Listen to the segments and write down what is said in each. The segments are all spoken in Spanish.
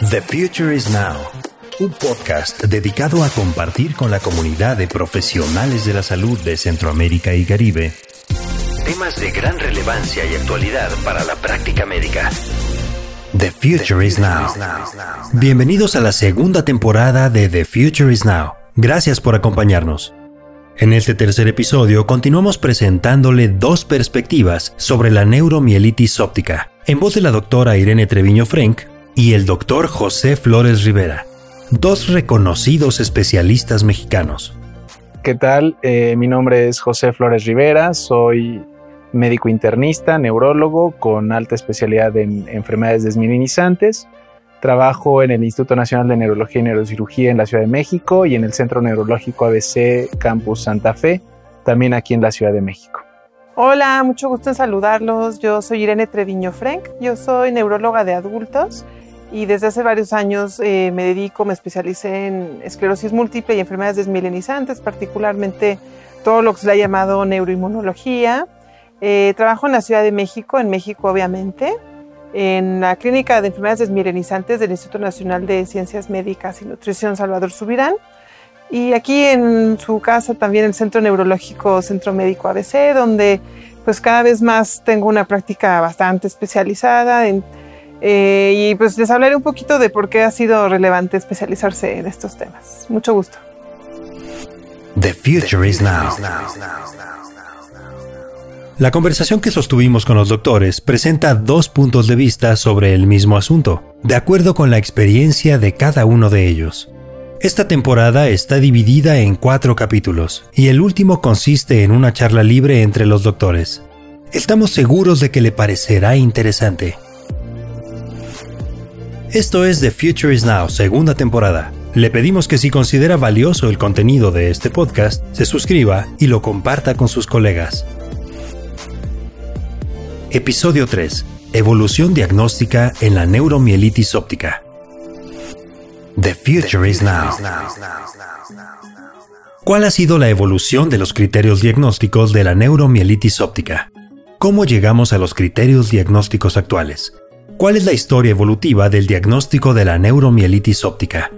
The Future is Now, un podcast dedicado a compartir con la comunidad de profesionales de la salud de Centroamérica y Caribe temas de gran relevancia y actualidad para la práctica médica. The Future is Now. Bienvenidos a la segunda temporada de The Future is Now. Gracias por acompañarnos. En este tercer episodio continuamos presentándole dos perspectivas sobre la neuromielitis óptica, en voz de la doctora Irene Treviño Frank y el doctor José Flores Rivera, dos reconocidos especialistas mexicanos. ¿Qué tal? Eh, mi nombre es José Flores Rivera, soy médico internista, neurólogo con alta especialidad en enfermedades desmielinizantes. Trabajo en el Instituto Nacional de Neurología y Neurocirugía en la Ciudad de México y en el Centro Neurológico ABC Campus Santa Fe, también aquí en la Ciudad de México. Hola, mucho gusto en saludarlos. Yo soy Irene Treviño Frank, yo soy neuróloga de adultos y desde hace varios años eh, me dedico, me especialicé en esclerosis múltiple y enfermedades desmielinizantes, particularmente todo lo que se le ha llamado neuroinmunología. Eh, trabajo en la Ciudad de México, en México obviamente, en la Clínica de Enfermedades Desmielinizantes del Instituto Nacional de Ciencias Médicas y Nutrición Salvador Subirán. Y aquí en su casa también el Centro Neurológico Centro Médico ABC, donde pues cada vez más tengo una práctica bastante especializada en eh, y pues les hablaré un poquito de por qué ha sido relevante especializarse en estos temas. Mucho gusto. The future is now. La conversación que sostuvimos con los doctores presenta dos puntos de vista sobre el mismo asunto, de acuerdo con la experiencia de cada uno de ellos. Esta temporada está dividida en cuatro capítulos, y el último consiste en una charla libre entre los doctores. Estamos seguros de que le parecerá interesante. Esto es The Future is Now, segunda temporada. Le pedimos que si considera valioso el contenido de este podcast, se suscriba y lo comparta con sus colegas. Episodio 3. Evolución diagnóstica en la neuromielitis óptica. The Future is Now. ¿Cuál ha sido la evolución de los criterios diagnósticos de la neuromielitis óptica? ¿Cómo llegamos a los criterios diagnósticos actuales? ¿Cuál es la historia evolutiva del diagnóstico de la neuromielitis óptica?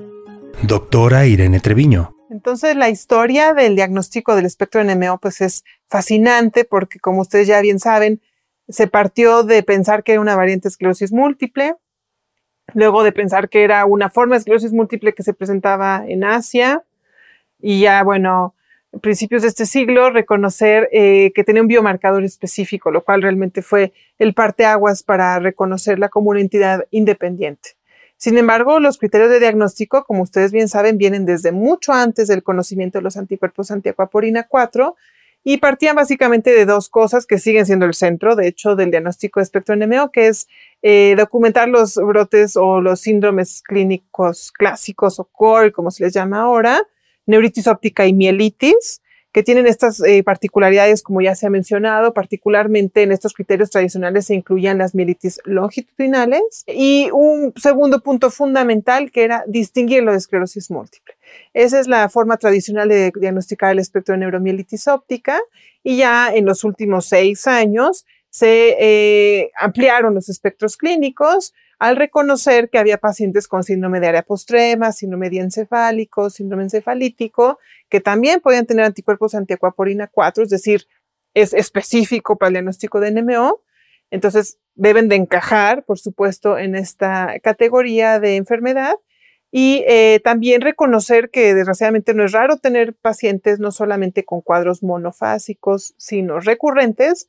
Doctora Irene Treviño. Entonces, la historia del diagnóstico del espectro NMO pues es fascinante porque, como ustedes ya bien saben, se partió de pensar que era una variante esclerosis múltiple, luego de pensar que era una forma de esclerosis múltiple que se presentaba en Asia, y ya, bueno, principios de este siglo, reconocer eh, que tenía un biomarcador específico, lo cual realmente fue el parteaguas para reconocerla como una entidad independiente. Sin embargo, los criterios de diagnóstico, como ustedes bien saben, vienen desde mucho antes del conocimiento de los anticuerpos antiacuaporina 4 y partían básicamente de dos cosas que siguen siendo el centro, de hecho, del diagnóstico de espectro NMO, que es eh, documentar los brotes o los síndromes clínicos clásicos o core, como se les llama ahora, neuritis óptica y mielitis, que tienen estas eh, particularidades, como ya se ha mencionado, particularmente en estos criterios tradicionales se incluían las mielitis longitudinales y un segundo punto fundamental que era distinguirlo de esclerosis múltiple. Esa es la forma tradicional de diagnosticar el espectro de neuromielitis óptica y ya en los últimos seis años se eh, ampliaron los espectros clínicos al reconocer que había pacientes con síndrome de área postrema, síndrome diencefálico, síndrome encefalítico, que también podían tener anticuerpos antiacuaporina 4, es decir, es específico para el diagnóstico de NMO. Entonces, deben de encajar, por supuesto, en esta categoría de enfermedad. Y eh, también reconocer que desgraciadamente no es raro tener pacientes no solamente con cuadros monofásicos, sino recurrentes,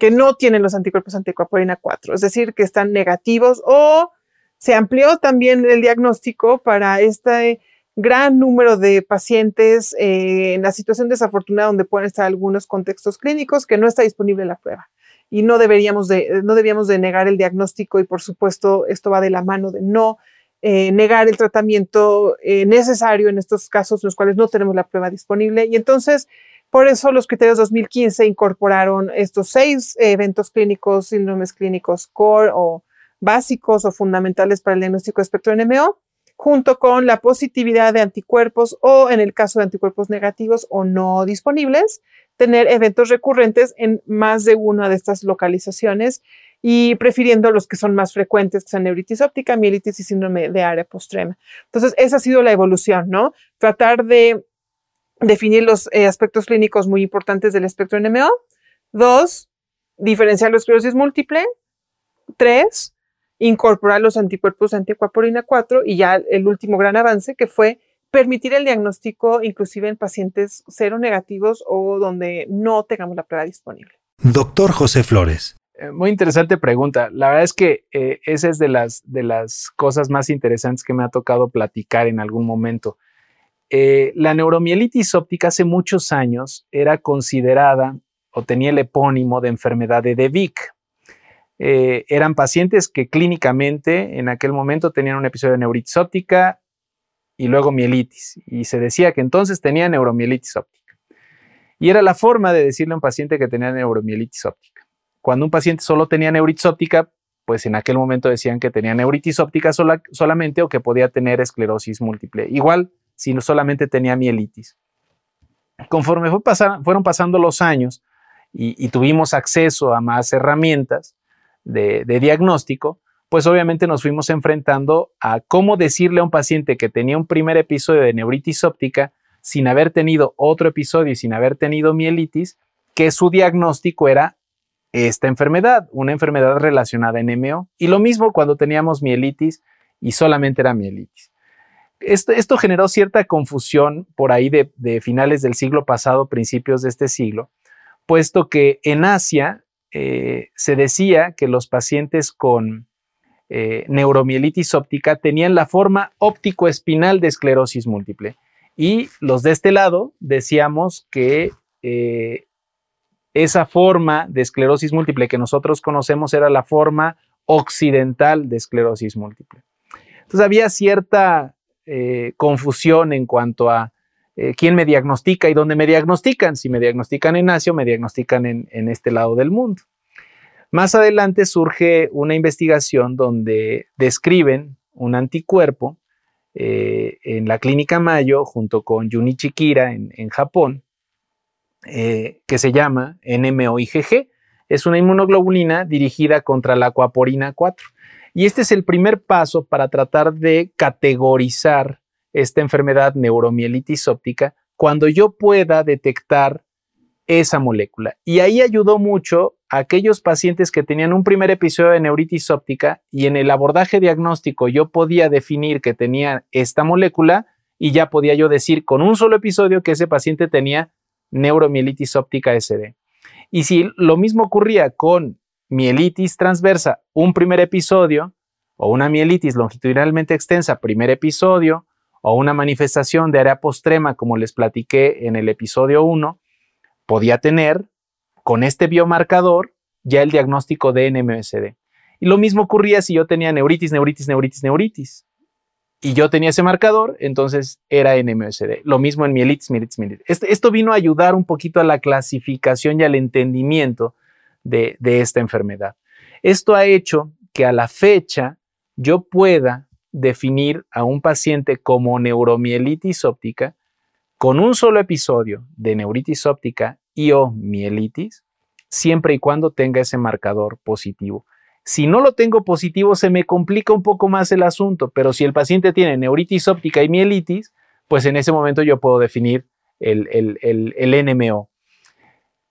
que no tienen los anticuerpos anticoapolina 4, es decir, que están negativos o se amplió también el diagnóstico para este gran número de pacientes eh, en la situación desafortunada donde pueden estar algunos contextos clínicos que no está disponible la prueba. Y no deberíamos de, no debíamos de negar el diagnóstico y por supuesto esto va de la mano de no eh, negar el tratamiento eh, necesario en estos casos en los cuales no tenemos la prueba disponible. Y entonces por eso los criterios 2015 incorporaron estos seis eventos clínicos, síndromes clínicos core o básicos o fundamentales para el diagnóstico de espectro NMO, junto con la positividad de anticuerpos o, en el caso de anticuerpos negativos o no disponibles, tener eventos recurrentes en más de una de estas localizaciones y prefiriendo los que son más frecuentes, que neuritis óptica, mielitis y síndrome de área postrema. Entonces, esa ha sido la evolución, ¿no? Tratar de definir los eh, aspectos clínicos muy importantes del espectro NMO. Dos, diferenciar la esclerosis múltiple. Tres, incorporar los anticuerpos antiacuaporina 4 y ya el último gran avance que fue permitir el diagnóstico inclusive en pacientes cero negativos o donde no tengamos la prueba disponible. Doctor José Flores. Eh, muy interesante pregunta. La verdad es que eh, esa es de las, de las cosas más interesantes que me ha tocado platicar en algún momento. Eh, la neuromielitis óptica hace muchos años era considerada o tenía el epónimo de enfermedad de De eran pacientes que clínicamente en aquel momento tenían un episodio de neuritis óptica y luego mielitis. Y se decía que entonces tenía neuromielitis óptica. Y era la forma de decirle a un paciente que tenía neuromielitis óptica. Cuando un paciente solo tenía neuritis óptica, pues en aquel momento decían que tenía neuritis óptica solamente o que podía tener esclerosis múltiple. Igual si solamente tenía mielitis. Conforme fueron pasando los años y, tuvimos acceso a más herramientas de, diagnóstico, pues obviamente nos fuimos enfrentando a cómo decirle a un paciente que tenía un primer episodio de neuritis óptica sin haber tenido otro episodio y sin haber tenido mielitis, que su diagnóstico era esta enfermedad, una enfermedad relacionada a NMO. Y lo mismo cuando teníamos mielitis y solamente era mielitis. Esto, generó cierta confusión por ahí de, finales del siglo pasado, principios de este siglo, puesto que en Asia eh, se decía que los pacientes con eh, neuromielitis óptica tenían la forma óptico-espinal de esclerosis múltiple. Y los de este lado decíamos que eh, esa forma de esclerosis múltiple que nosotros conocemos era la forma occidental de esclerosis múltiple. Entonces había cierta eh, confusión en cuanto a eh, quién me diagnostica y dónde me diagnostican. Si me diagnostican en Asia me diagnostican en, este lado del mundo. Más adelante surge una investigación donde describen un anticuerpo eh, en la clínica Mayo junto con Junichi Kira en, Japón, que se llama NMOIgG. Es una inmunoglobulina dirigida contra la acuaporina 4. Y este es el primer paso para tratar de categorizar esta enfermedad neuromielitis óptica cuando yo pueda detectar esa molécula. Y ahí ayudó mucho a aquellos pacientes que tenían un primer episodio de neuritis óptica y en el abordaje diagnóstico yo podía definir que tenía esta molécula y ya podía yo decir con un solo episodio que ese paciente tenía neuromielitis óptica SD. Y si lo mismo ocurría con mielitis transversa, un primer episodio, o una mielitis longitudinalmente extensa, primer episodio, o una manifestación de área postrema, como les platiqué en el episodio 1, podía tener con este biomarcador ya el diagnóstico de NMSD. Y lo mismo ocurría si yo tenía neuritis, neuritis, neuritis, neuritis y yo tenía ese marcador, entonces era NMOSD. Lo mismo en mielitis, mielitis, mielitis. Este, esto vino a ayudar un poquito a la clasificación y al entendimiento de, esta enfermedad. Esto ha hecho que a la fecha yo pueda definir a un paciente como neuromielitis óptica con un solo episodio de neuritis óptica y o mielitis, siempre y cuando tenga ese marcador positivo. Si no lo tengo positivo, se me complica un poco más el asunto, pero si el paciente tiene neuritis óptica y mielitis, pues en ese momento yo puedo definir el, el, NMO.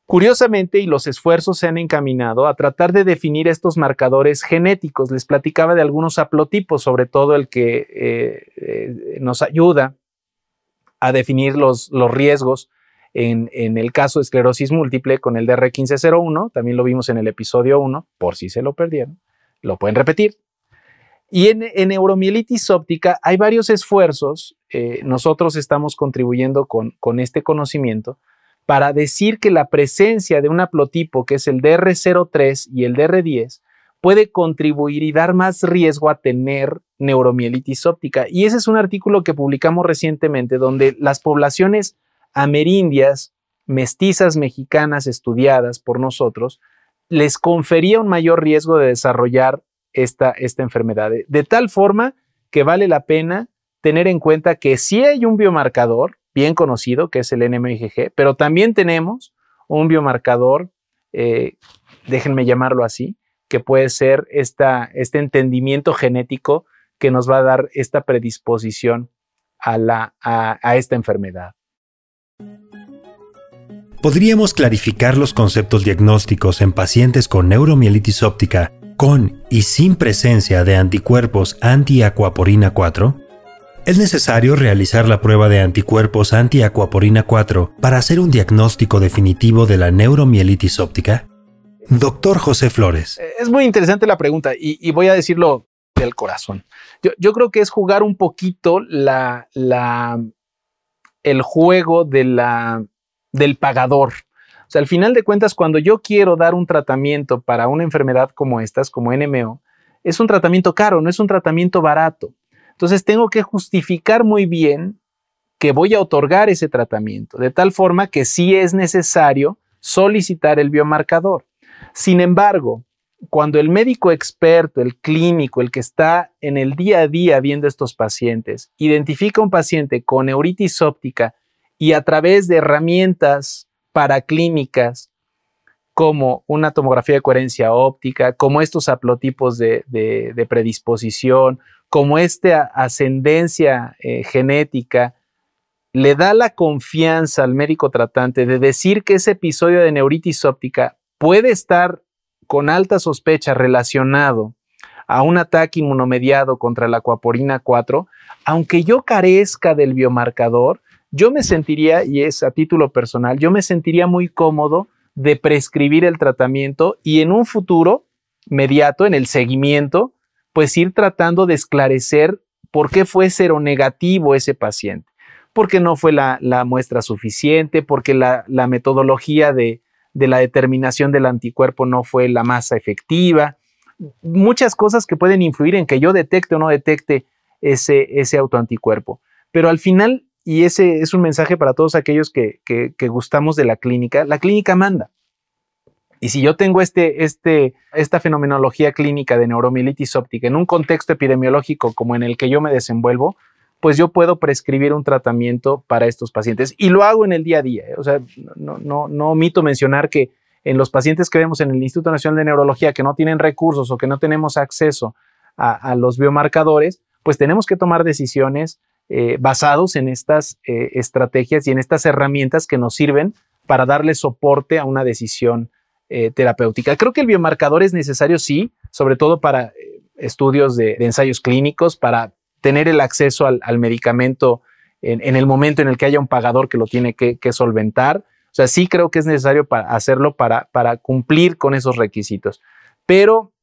Curiosamente, y los esfuerzos se han encaminado a tratar de definir estos marcadores genéticos. Les platicaba de algunos haplotipos, sobre todo el que eh, eh, nos ayuda a definir los, los riesgos en, el caso de esclerosis múltiple con el DR1501, también lo vimos en el episodio 1, por si se lo perdieron, lo pueden repetir. Y en, neuromielitis óptica hay varios esfuerzos, eh, nosotros estamos contribuyendo con, con este conocimiento para decir que la presencia de un haplotipo que es el DR03 y el DR10 puede contribuir y dar más riesgo a tener neuromielitis óptica. Y ese es un artículo que publicamos recientemente donde las poblaciones amerindias, mestizas mexicanas estudiadas por nosotros, les confería un mayor riesgo de desarrollar esta, esta enfermedad. De, tal forma que vale la pena tener en cuenta que sí hay un biomarcador bien conocido, que es el NMIGG, pero también tenemos un biomarcador, eh, déjenme llamarlo así, que puede ser esta, este entendimiento genético que nos va a dar esta predisposición a, la, a esta enfermedad. Podríamos clarificar los conceptos diagnósticos en pacientes con neuromielitis óptica con y sin presencia de anticuerpos antiacuaporina 4? ¿Es necesario realizar la prueba de anticuerpos antiacuaporina 4 para hacer un diagnóstico definitivo de la neuromielitis óptica? Doctor José Flores. Eh, es muy interesante la pregunta y, voy a decirlo del corazón. Yo, creo que es jugar un poquito la, el juego del pagador. O sea, al final de cuentas, cuando yo quiero dar un tratamiento para una enfermedad como estas, como NMO, es un tratamiento caro, no es un tratamiento barato. Entonces tengo que justificar muy bien que voy a otorgar ese tratamiento, de tal forma que sí es necesario solicitar el biomarcador. Sin embargo, cuando el médico experto, el clínico, el que está en el día a día viendo estos pacientes, identifica un paciente con neuritis óptica y a través de herramientas paraclínicas como una tomografía de coherencia óptica, como estos haplotipos de, predisposición, como esta ascendencia eh, genética, le da la confianza al médico tratante de decir que ese episodio de neuritis óptica puede estar con alta sospecha relacionado a un ataque inmunomediado contra la acuaporina 4, aunque yo carezca del biomarcador, yo me sentiría, y es a título personal, yo me sentiría muy cómodo de prescribir el tratamiento y en un futuro mediato, en el seguimiento, pues ir tratando de esclarecer por qué fue negativo ese paciente, porque no fue la, muestra suficiente, porque la, metodología de, la determinación del anticuerpo no fue la más efectiva, muchas cosas que pueden influir en que yo detecte o no detecte ese autoanticuerpo. Pero al final y ese es un mensaje para todos aquellos que, gustamos de la clínica. La clínica manda. Y si yo tengo este, este, esta fenomenología clínica de neuromielitis óptica en un contexto epidemiológico como en el que yo me desenvuelvo, pues yo puedo prescribir un tratamiento para estos pacientes. Y lo hago en el día a día. ¿eh? O sea, no, no, no omito mencionar que en los pacientes que vemos en el Instituto Nacional de Neurología que no tienen recursos o que no tenemos acceso a, los biomarcadores, pues tenemos que tomar decisiones eh, basados en estas eh, estrategias y en estas herramientas que nos sirven para darle soporte a una decisión eh, terapéutica. Creo que el biomarcador es necesario, sí, sobre todo para estudios de, ensayos clínicos, para tener el acceso al, medicamento en, el momento en el que haya un pagador que lo tiene que, solventar. O sea, sí creo que es necesario para hacerlo para, cumplir con esos requisitos. Pero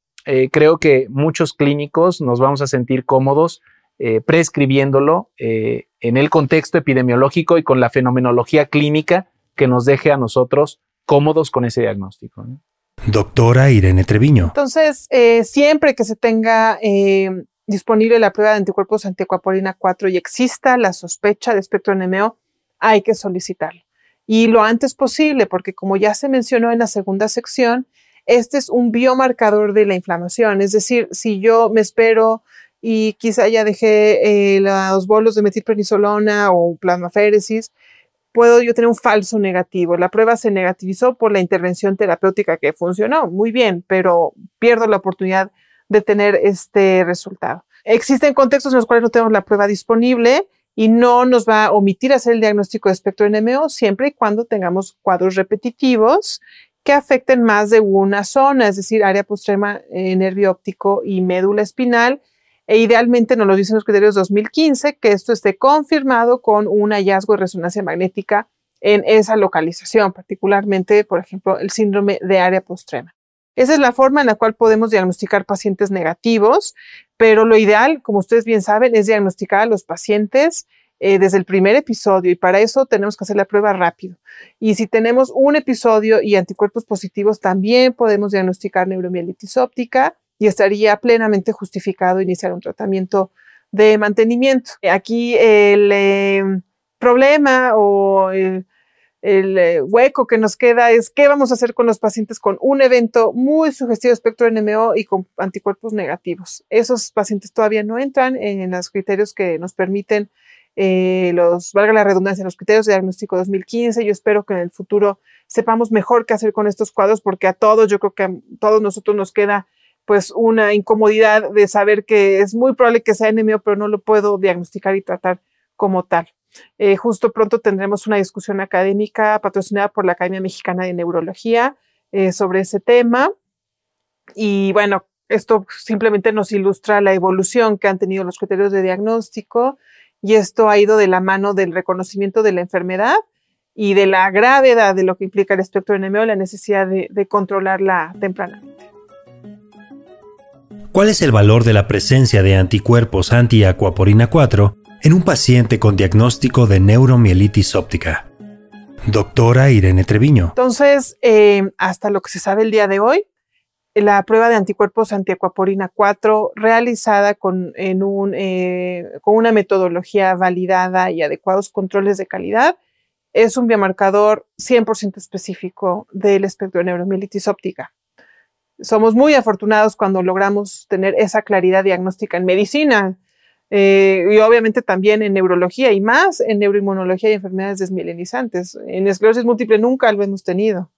creo que muchos clínicos nos vamos a sentir cómodos eh, prescribiéndolo eh, en el contexto epidemiológico y con la fenomenología clínica que nos deje a nosotros cómodos con ese diagnóstico. Doctora Irene Treviño. Entonces, eh, siempre que se tenga disponible la prueba de anticuerpos antiacuaporina 4 y exista la sospecha de espectro NMO, hay que solicitarlo. Y lo antes posible, porque como ya se mencionó en la segunda sección, este es un biomarcador de la inflamación. Es decir, si yo me espero y quizá ya dejé eh, los bolos de metilprednisolona o plasmaféresis, puedo yo tener un falso negativo. La prueba se negativizó por la intervención terapéutica que funcionó, muy bien, pero pierdo la oportunidad de tener este resultado. Existen contextos en los cuales no tenemos la prueba disponible y no nos va a omitir hacer el diagnóstico de espectro NMO siempre y cuando tengamos cuadros repetitivos que afecten más de una zona, es decir, área postrema, eh, nervio óptico y médula espinal, e idealmente nos lo dicen los criterios 2015, que esto esté confirmado con un hallazgo de resonancia magnética en esa localización, particularmente, por ejemplo, el síndrome de área postrema. Esa es la forma en la cual podemos diagnosticar pacientes negativos, pero lo ideal, como ustedes bien saben, es diagnosticar a los pacientes eh, desde el primer episodio y para eso tenemos que hacer la prueba rápido. Y si tenemos un episodio y anticuerpos positivos, también podemos diagnosticar neuromielitis óptica y estaría plenamente justificado iniciar un tratamiento de mantenimiento. Aquí el eh, problema o el, eh, hueco que nos queda es qué vamos a hacer con los pacientes con un evento muy sugestivo de espectro NMO y con anticuerpos negativos. Esos pacientes todavía no entran en los criterios que nos permiten eh, los, valga la redundancia, los criterios de diagnóstico 2015. Yo espero que en el futuro sepamos mejor qué hacer con estos cuadros porque a todos, yo creo que a todos nosotros nos queda pues una incomodidad de saber que es muy probable que sea NMO, pero no lo puedo diagnosticar y tratar como tal. Eh, justo pronto tendremos una discusión académica patrocinada por la Academia Mexicana de Neurología eh, sobre ese tema. Y bueno, esto simplemente nos ilustra la evolución que han tenido los criterios de diagnóstico y esto ha ido de la mano del reconocimiento de la enfermedad y de la gravedad de lo que implica el espectro NMO, la necesidad de, de controlarla tempranamente. ¿Cuál es el valor de la presencia de anticuerpos anti-acuaporina 4 en un paciente con diagnóstico de neuromielitis óptica? Doctora Irene Treviño. Entonces, eh, hasta lo que se sabe el día de hoy, la prueba de anticuerpos antiacuaporina 4 realizada con, eh, con una metodología validada y adecuados controles de calidad es un biomarcador 100% específico del espectro de neuromielitis óptica. Somos muy afortunados cuando logramos tener esa claridad diagnóstica en medicina eh, y obviamente también en neurología y más en neuroinmunología y enfermedades desmielinizantes. En esclerosis múltiple nunca lo hemos tenido.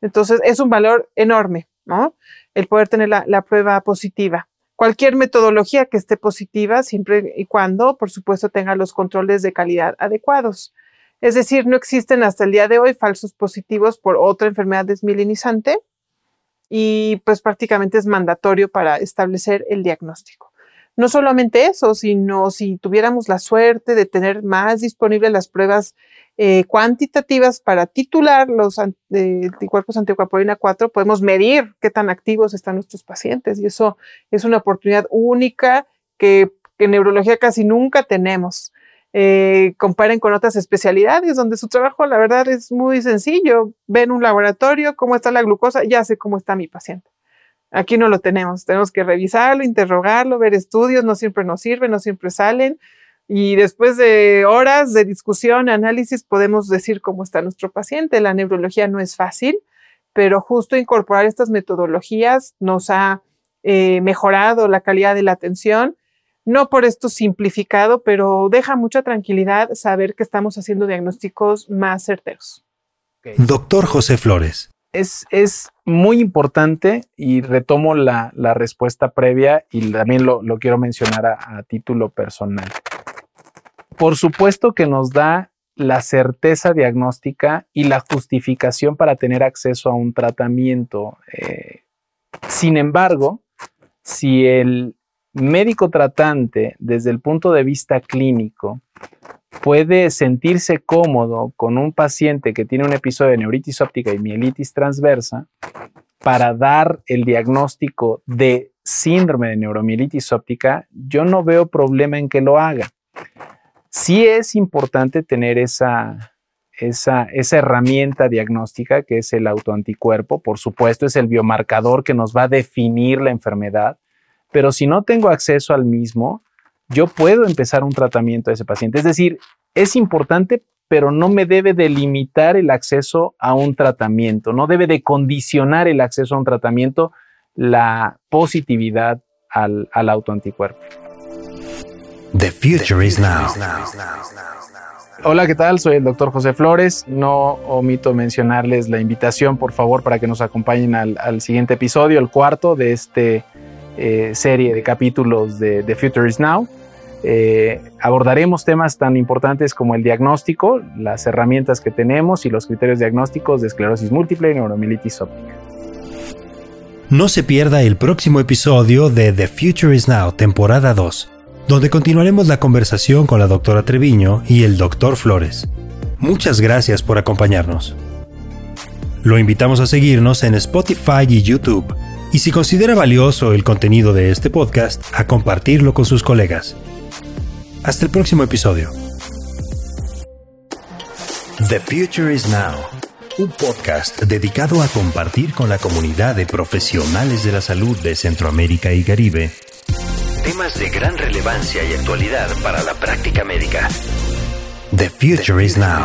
Entonces es un valor enorme. ¿no? El poder tener la, prueba positiva. Cualquier metodología que esté positiva, siempre y cuando, por supuesto, tenga los controles de calidad adecuados. Es decir, no existen hasta el día de hoy falsos positivos por otra enfermedad desmielinizante y pues prácticamente es mandatorio para establecer el diagnóstico. No solamente eso, sino si tuviéramos la suerte de tener más disponibles las pruebas eh, cuantitativas para titular los anticuerpos anticoapolina 4, podemos medir qué tan activos están nuestros pacientes y eso es una oportunidad única que en neurología casi nunca tenemos. Eh, comparen con otras especialidades donde su trabajo, la verdad, es muy sencillo. Ven un laboratorio, cómo está la glucosa, ya sé cómo está mi paciente. Aquí no lo tenemos, tenemos que revisarlo, interrogarlo, ver estudios, no siempre nos sirven, no siempre salen. Y después de horas de discusión, análisis, podemos decir cómo está nuestro paciente. La neurología no es fácil, pero justo incorporar estas metodologías nos ha eh, mejorado la calidad de la atención. No por esto simplificado, pero deja mucha tranquilidad saber que estamos haciendo diagnósticos más certeros. Doctor José Flores. Es, es muy importante y retomo la, respuesta previa y también lo, quiero mencionar a título personal por supuesto que nos da la certeza diagnóstica y la justificación para tener acceso a un tratamiento. Eh, sin embargo, si el médico tratante, desde el punto de vista clínico, puede sentirse cómodo con un paciente que tiene un episodio de neuritis óptica y mielitis transversa para dar el diagnóstico de síndrome de neuromielitis óptica, yo no veo problema en que lo haga sí es importante tener esa, esa, herramienta diagnóstica que es el autoanticuerpo. Por supuesto, es el biomarcador que nos va a definir la enfermedad, pero si no tengo acceso al mismo, yo puedo empezar un tratamiento a ese paciente. Es decir, es importante, pero no me debe delimitar el acceso a un tratamiento, no debe de condicionar el acceso a un tratamiento la positividad al, al autoanticuerpo. The future is now. Hola, ¿qué tal? Soy el doctor José Flores. No omito mencionarles la invitación, por favor, para que nos acompañen al, siguiente episodio, el cuarto de esta eh, serie de capítulos de The Future is Now. Eh, abordaremos temas tan importantes como el diagnóstico, las herramientas que tenemos y los criterios diagnósticos de esclerosis múltiple y neuromielitis óptica. No se pierda el próximo episodio de The Future is Now, temporada 2 donde continuaremos la conversación con la doctora Treviño y el doctor Flores. Muchas gracias por acompañarnos. Lo invitamos a seguirnos en Spotify y YouTube, y si considera valioso el contenido de este podcast, a compartirlo con sus colegas. Hasta el próximo episodio. The Future is Now, un podcast dedicado a compartir con la comunidad de profesionales de la salud de Centroamérica y Caribe temas de gran relevancia y actualidad para la práctica médica. The future is now.